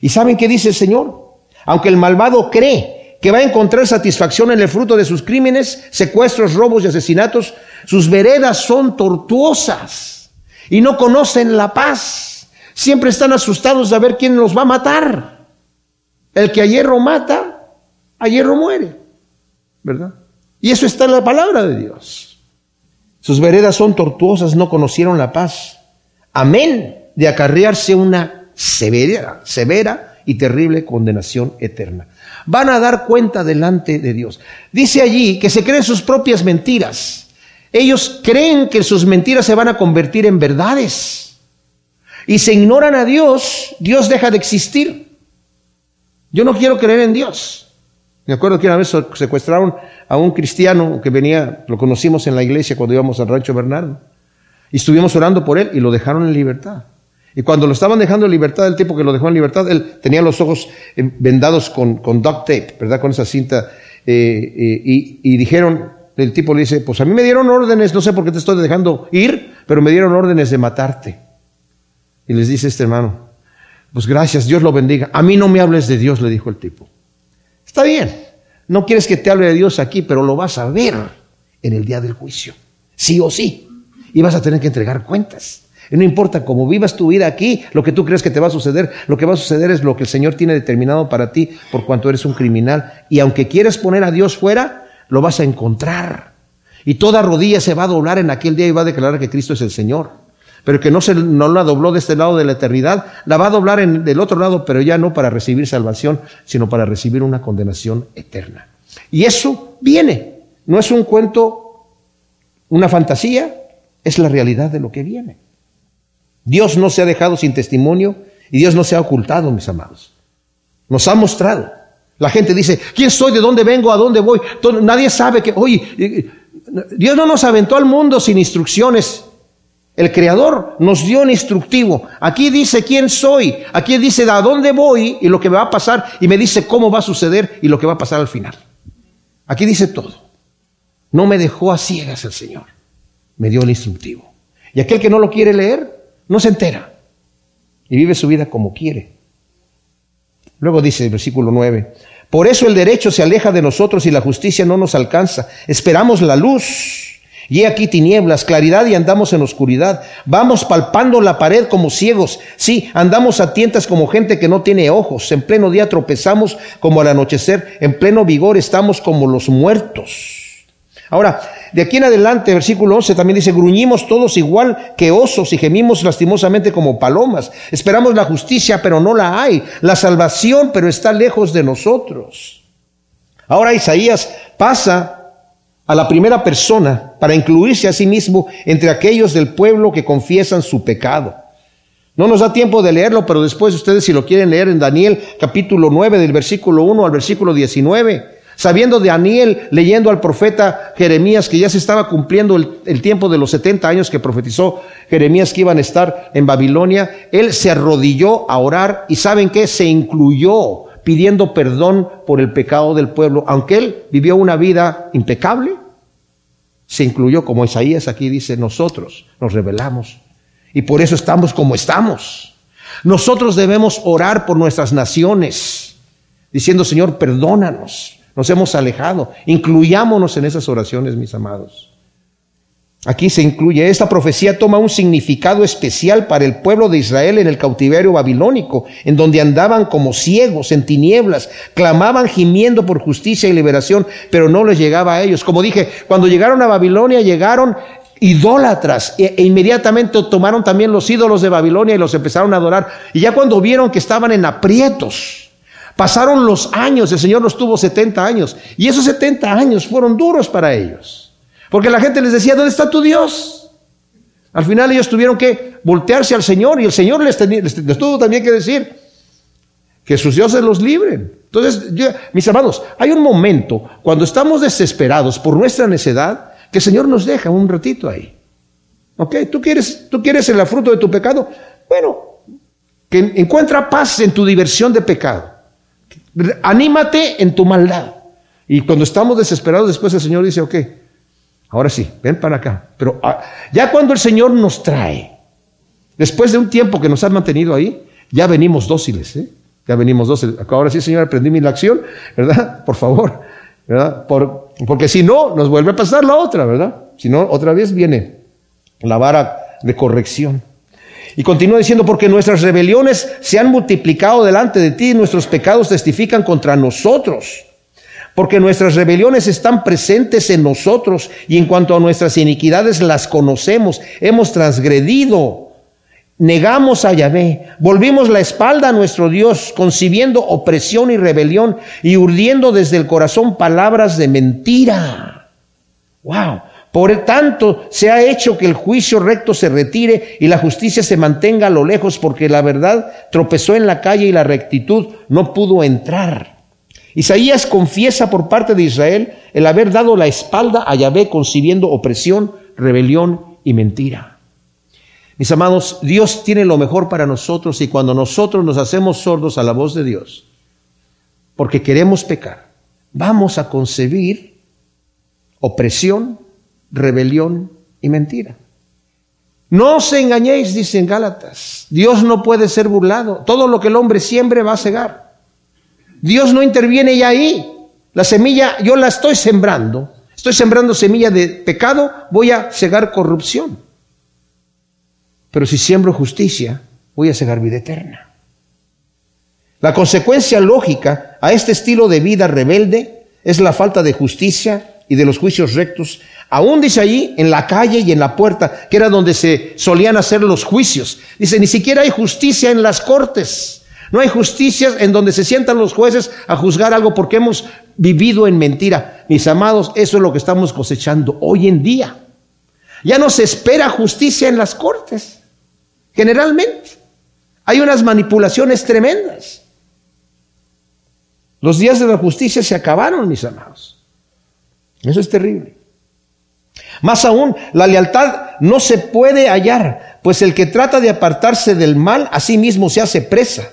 A: ¿Y saben qué dice el Señor? Aunque el malvado cree que va a encontrar satisfacción en el fruto de sus crímenes, secuestros, robos y asesinatos, sus veredas son tortuosas y no conocen la paz. Siempre están asustados de ver quién los va a matar. El que a hierro mata, a hierro muere. ¿Verdad? Y eso está en la palabra de Dios. Sus veredas son tortuosas, no conocieron la paz. Amén de acarrearse una severa, severa y terrible condenación eterna. Van a dar cuenta delante de Dios. Dice allí que se creen sus propias mentiras. Ellos creen que sus mentiras se van a convertir en verdades. Y se ignoran a Dios, Dios deja de existir. Yo no quiero creer en Dios. Me acuerdo que una vez secuestraron a un cristiano que venía, lo conocimos en la iglesia cuando íbamos al rancho Bernardo. Y estuvimos orando por él y lo dejaron en libertad. Y cuando lo estaban dejando en libertad, el tipo que lo dejó en libertad, él tenía los ojos eh, vendados con, con duct tape, ¿verdad? Con esa cinta. Eh, eh, y, y, dijeron, el tipo le dice, pues a mí me dieron órdenes, no sé por qué te estoy dejando ir, pero me dieron órdenes de matarte. Y les dice este hermano, pues gracias, Dios lo bendiga. A mí no me hables de Dios, le dijo el tipo. Está bien, no quieres que te hable de Dios aquí, pero lo vas a ver en el día del juicio. Sí o sí. Y vas a tener que entregar cuentas. Y no importa cómo vivas tu vida aquí, lo que tú crees que te va a suceder, lo que va a suceder es lo que el Señor tiene determinado para ti por cuanto eres un criminal. Y aunque quieres poner a Dios fuera, lo vas a encontrar. Y toda rodilla se va a doblar en aquel día y va a declarar que Cristo es el Señor. Pero que no, se, no la dobló de este lado de la eternidad, la va a doblar en, del otro lado, pero ya no para recibir salvación, sino para recibir una condenación eterna. Y eso viene. No es un cuento, una fantasía, es la realidad de lo que viene. Dios no se ha dejado sin testimonio y Dios no se ha ocultado, mis amados. Nos ha mostrado. La gente dice, ¿quién soy? ¿De dónde vengo? ¿A dónde voy? nadie sabe que, oye, Dios no nos aventó al mundo sin instrucciones. El Creador nos dio un instructivo. Aquí dice quién soy, aquí dice a dónde voy y lo que va a pasar y me dice cómo va a suceder y lo que va a pasar al final. Aquí dice todo. No me dejó a ciegas el Señor, me dio el instructivo. Y aquel que no lo quiere leer, no se entera y vive su vida como quiere. Luego dice el versículo 9, por eso el derecho se aleja de nosotros y la justicia no nos alcanza. Esperamos la luz. Y aquí tinieblas, claridad y andamos en oscuridad. Vamos palpando la pared como ciegos. Sí, andamos a tientas como gente que no tiene ojos. En pleno día tropezamos como al anochecer. En pleno vigor estamos como los muertos. Ahora, de aquí en adelante, versículo 11 también dice, gruñimos todos igual que osos y gemimos lastimosamente como palomas. Esperamos la justicia, pero no la hay. La salvación, pero está lejos de nosotros. Ahora Isaías pasa a la primera persona para incluirse a sí mismo entre aquellos del pueblo que confiesan su pecado. No nos da tiempo de leerlo, pero después ustedes si lo quieren leer en Daniel capítulo 9 del versículo 1 al versículo 19 sabiendo de Daniel, leyendo al profeta Jeremías que ya se estaba cumpliendo el, tiempo de los 70 años que profetizó Jeremías que iban a estar en Babilonia, él se arrodilló a orar y saben que se incluyó pidiendo perdón por el pecado del pueblo, aunque él vivió una vida impecable, se incluyó, como Isaías aquí dice, nosotros nos rebelamos y por eso estamos como estamos. Nosotros debemos orar por nuestras naciones, diciendo, Señor, perdónanos, nos hemos alejado. Incluyámonos en esas oraciones, mis amados. Aquí se incluye, esta profecía toma un significado especial para el pueblo de Israel en el cautiverio babilónico, en donde andaban como ciegos, en tinieblas, clamaban gimiendo por justicia y liberación, pero no les llegaba a ellos. Como dije, cuando llegaron a Babilonia llegaron idólatras e, e, inmediatamente tomaron también los ídolos de Babilonia y los empezaron a adorar. Y ya cuando vieron que estaban en aprietos, Pasaron los años, el Señor los tuvo 70 años, y esos 70 años fueron duros para ellos, porque la gente les decía, ¿dónde está tu Dios? Al final ellos tuvieron que voltearse al Señor y el Señor les, tuvo también que decir que sus dioses los libren. Entonces, mis amados, hay un momento cuando estamos desesperados por nuestra necedad que el Señor nos deja un ratito ahí. ¿Ok? ¿Tú quieres, tú quieres el fruto de tu pecado? Bueno, que encuentra paz en tu diversión de pecado. Anímate en tu maldad. Y cuando estamos desesperados, después el Señor dice, ok, ahora sí, ven para acá. Pero ah, ya cuando el Señor nos trae, después de un tiempo que nos ha mantenido ahí, ya venimos dóciles, ¿eh? Ya venimos dóciles. Ahora sí, Señor, aprendí mi lección, ¿verdad? Por favor, ¿verdad? porque si no, nos vuelve a pasar la otra, ¿verdad? Si no, otra vez viene la vara de corrección. Y continúa diciendo, porque nuestras rebeliones se han multiplicado delante de ti y nuestros pecados testifican contra nosotros. Porque nuestras rebeliones están presentes en nosotros y en cuanto a nuestras iniquidades las conocemos. Hemos transgredido, negamos a Yahvé, volvimos la espalda a nuestro Dios, concibiendo opresión y rebelión y urdiendo desde el corazón palabras de mentira. Wow. Por tanto, se ha hecho que el juicio recto se retire y la justicia se mantenga a lo lejos, porque la verdad tropezó en la calle y la rectitud no pudo entrar. Isaías confiesa por parte de Israel el haber dado la espalda a Yahvé concibiendo opresión, rebelión y mentira. Mis amados, Dios tiene lo mejor para nosotros y cuando nosotros nos hacemos sordos a la voz de Dios, porque queremos pecar, vamos a concebir opresión, rebelión y mentira. No os engañéis, dicen Gálatas. Dios no puede ser burlado. Todo lo que el hombre siembre va a cegar. Dios no interviene ya ahí. La semilla yo la estoy sembrando. Estoy sembrando semilla de pecado, voy a cegar corrupción. pero si siembro justicia, voy a cegar vida eterna. La consecuencia lógica a este estilo de vida rebelde es la falta de justicia y de los juicios rectos. Aún dice allí, en la calle y en la puerta, que era donde se solían hacer los juicios. Dice, ni siquiera hay justicia en las cortes. No hay justicia en donde se sientan los jueces a juzgar algo porque hemos vivido en mentira. Mis amados, eso es lo que estamos cosechando hoy en día. Ya no se espera justicia en las cortes. Generalmente. Hay unas manipulaciones tremendas. Los días de la justicia se acabaron, mis amados. Eso es terrible. Más aún, la lealtad no se puede hallar, pues el que trata de apartarse del mal, a sí mismo se hace presa.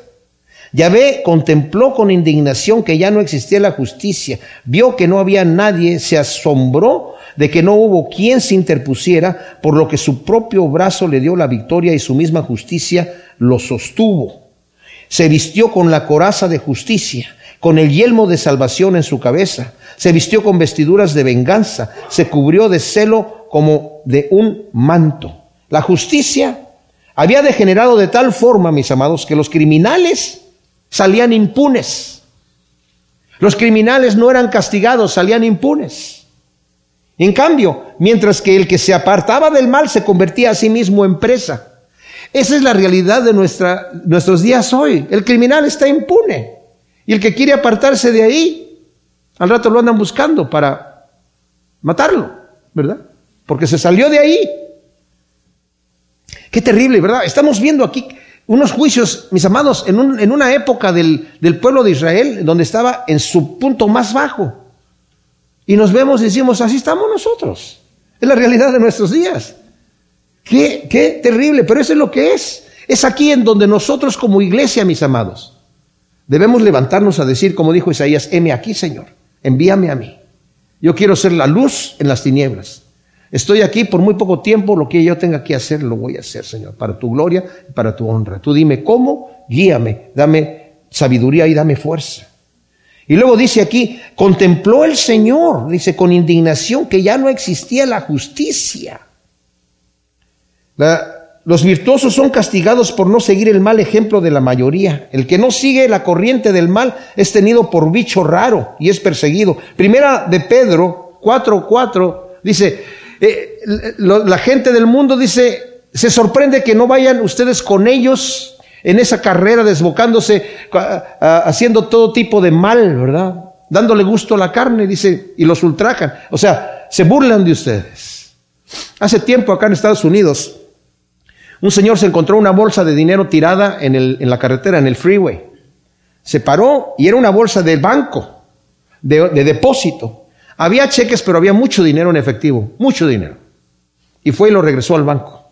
A: Yahvé contempló con indignación que ya no existía la justicia, vio que no había nadie, se asombró de que no hubo quien se interpusiera, por lo que su propio brazo le dio la victoria y su misma justicia lo sostuvo. Se vistió con la coraza de justicia con el yelmo de salvación en su cabeza, se vistió con vestiduras de venganza, se cubrió de celo como de un manto. La justicia había degenerado de tal forma, mis amados, que los criminales salían impunes. Los criminales no eran castigados, salían impunes. En cambio, mientras que el que se apartaba del mal se convertía a sí mismo en presa. Esa es la realidad de nuestros días hoy. El criminal está impune. Y el que quiere apartarse de ahí, al rato lo andan buscando para matarlo, ¿verdad? Porque se salió de ahí. Qué terrible, ¿verdad? Estamos viendo aquí unos juicios, mis amados, en, en una época del, del, pueblo de Israel, donde estaba en su punto más bajo. Y nos vemos y decimos, así estamos nosotros. Es la realidad de nuestros días. Qué, qué terrible, pero eso es lo que es. Es aquí en donde nosotros como iglesia, mis amados, Debemos levantarnos a decir, como dijo Isaías, heme aquí, Señor, envíame a mí. Yo quiero ser la luz en las tinieblas. Estoy aquí por muy poco tiempo, lo que yo tenga que hacer, lo voy a hacer, Señor, para tu gloria y para tu honra. Tú dime cómo, guíame, dame sabiduría y dame fuerza. Y luego dice aquí, contempló el Señor, dice, con indignación que ya no existía la justicia. Los virtuosos son castigados por no seguir el mal ejemplo de la mayoría. El que no sigue la corriente del mal es tenido por bicho raro y es perseguido. Primera de Pedro 4.4 dice, eh, la gente del mundo dice, se sorprende que no vayan ustedes con ellos en esa carrera desbocándose, haciendo todo tipo de mal, ¿verdad? Dándole gusto a la carne, dice, y los ultrajan. O sea, se burlan de ustedes. Hace tiempo acá en Estados Unidos, un señor se encontró una bolsa de dinero tirada en, la carretera, en el freeway. Se paró y era una bolsa de banco, de depósito. Había cheques, pero había mucho dinero en efectivo, mucho dinero. Y fue y lo regresó al banco.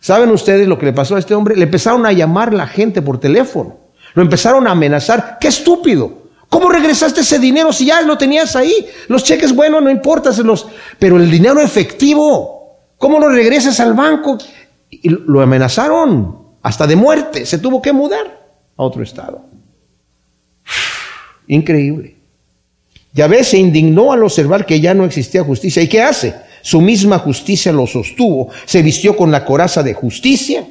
A: ¿Saben ustedes lo que le pasó a este hombre? Le empezaron a llamar la gente por teléfono. Lo empezaron a amenazar. ¡Qué estúpido! ¿Cómo regresaste ese dinero si ya lo tenías ahí? Los cheques, bueno, no importa, los... pero el dinero efectivo, ¿cómo lo regresas al banco? y lo amenazaron hasta de muerte. Se tuvo que mudar a otro estado. Increíble. Yahvé se indignó al observar que ya no existía justicia. ¿Y qué hace? Su misma justicia lo sostuvo. Se vistió con la coraza de justicia.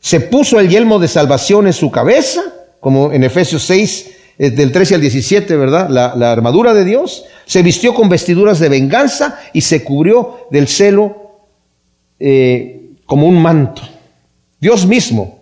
A: Se puso el yelmo de salvación en su cabeza, como en Efesios 6, eh, del 13 al 17, ¿verdad? La, armadura de Dios. Se vistió con vestiduras de venganza y se cubrió del celo eh, como un manto. Dios mismo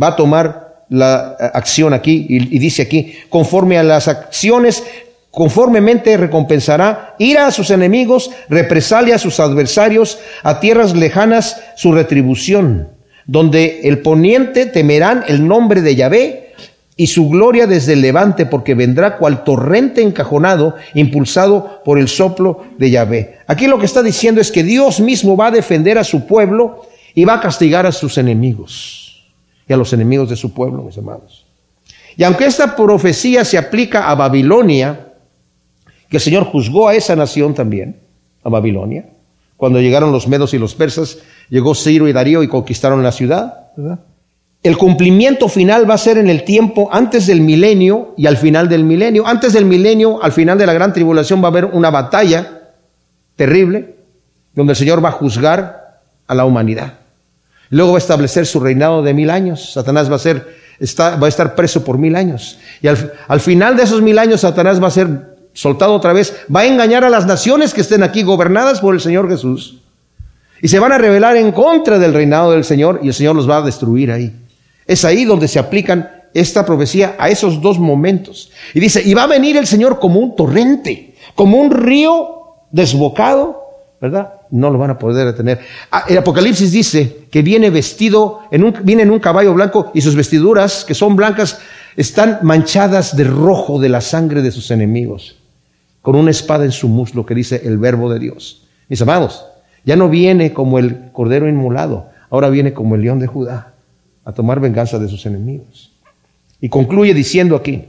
A: va a tomar la eh, acción aquí y, dice aquí, conforme a las acciones, conformemente recompensará ira a sus enemigos, represalia a sus adversarios, a tierras lejanas su retribución, donde el poniente temerán el nombre de Yahvé y su gloria desde el levante, porque vendrá cual torrente encajonado, impulsado por el soplo de Yahvé. Aquí lo que está diciendo es que Dios mismo va a defender a su pueblo y va a castigar a sus enemigos y a los enemigos de su pueblo, mis amados. Y aunque esta profecía se aplica a Babilonia, que el Señor juzgó a esa nación también, a Babilonia, cuando llegaron los medos y los persas, llegó Ciro y Darío y conquistaron la ciudad, El cumplimiento final va a ser en el tiempo antes del milenio y al final del milenio. Antes del milenio, al final de la gran tribulación, va a haber una batalla terrible, donde el Señor va a juzgar a la humanidad. Luego va a establecer su reinado de mil años. Satanás va a ser, está, va a estar preso por mil años. Y al, al final de esos mil años, Satanás va a ser soltado otra vez. Va a engañar a las naciones que estén aquí gobernadas por el Señor Jesús. Y se van a rebelar en contra del reinado del Señor y el Señor los va a destruir ahí. Es ahí donde se aplican esta profecía a esos dos momentos. Y dice, y va a venir el Señor como un torrente, como un río desbocado, ¿verdad? No lo van a poder detener. Ah, el Apocalipsis dice que viene vestido, viene en un caballo blanco y sus vestiduras, que son blancas, están manchadas de rojo de la sangre de sus enemigos, con una espada en su muslo que dice el verbo de Dios. Mis amados, ya no viene como el cordero inmolado, ahora viene como el león de Judá a tomar venganza de sus enemigos. Y concluye diciendo aquí,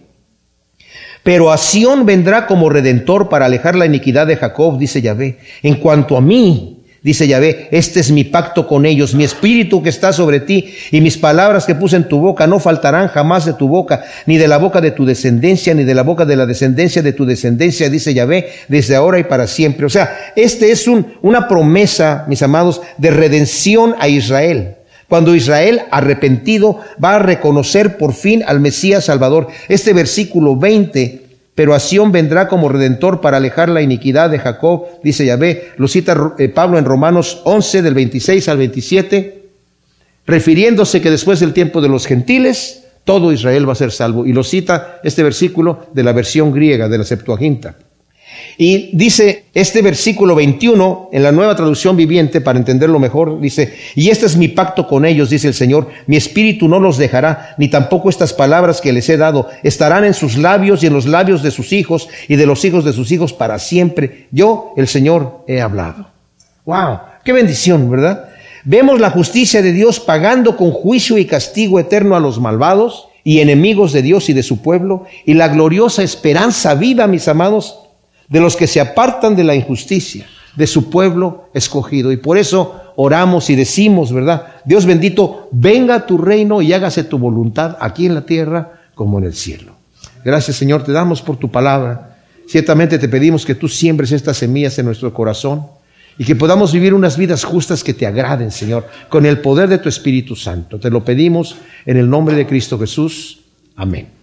A: pero a Sión vendrá como redentor para alejar la iniquidad de Jacob, dice Yahvé. En cuanto a mí, Dice Yahvé, este es mi pacto con ellos, mi espíritu que está sobre ti y mis palabras que puse en tu boca no faltarán jamás de tu boca, ni de la boca de tu descendencia, ni de la boca de la descendencia de tu descendencia, dice Yahvé, desde ahora y para siempre. O sea, este es un, una promesa, mis amados, de redención a Israel. Cuando Israel arrepentido va a reconocer por fin al Mesías Salvador. Este versículo 20 pero a Sión vendrá como redentor para alejar la iniquidad de Jacob, dice Yahvé. Lo cita eh, Pablo en Romanos 11, del 26 al 27, refiriéndose que después del tiempo de los gentiles, todo Israel va a ser salvo. Y lo cita este versículo de la versión griega, de la Septuaginta. Y dice este versículo 21 en la nueva traducción viviente, para entenderlo mejor, dice, y este es mi pacto con ellos, dice el Señor, mi espíritu no los dejará, ni tampoco estas palabras que les he dado, estarán en sus labios y en los labios de sus hijos y de los hijos de sus hijos para siempre. Yo, el Señor, he hablado. ¡Wow! ¡Qué bendición, ¿verdad? Vemos la justicia de Dios pagando con juicio y castigo eterno a los malvados y enemigos de Dios y de su pueblo, y la gloriosa esperanza viva, mis amados, de los que se apartan de la injusticia, de su pueblo escogido. Y por eso oramos y decimos, ¿verdad? Dios bendito, venga tu reino y hágase tu voluntad aquí en la tierra como en el cielo. Gracias Señor, te damos por tu palabra. Ciertamente te pedimos que tú siembres estas semillas en nuestro corazón y que podamos vivir unas vidas justas que te agraden, Señor, con el poder de tu Espíritu Santo. Te lo pedimos en el nombre de Cristo Jesús. Amén.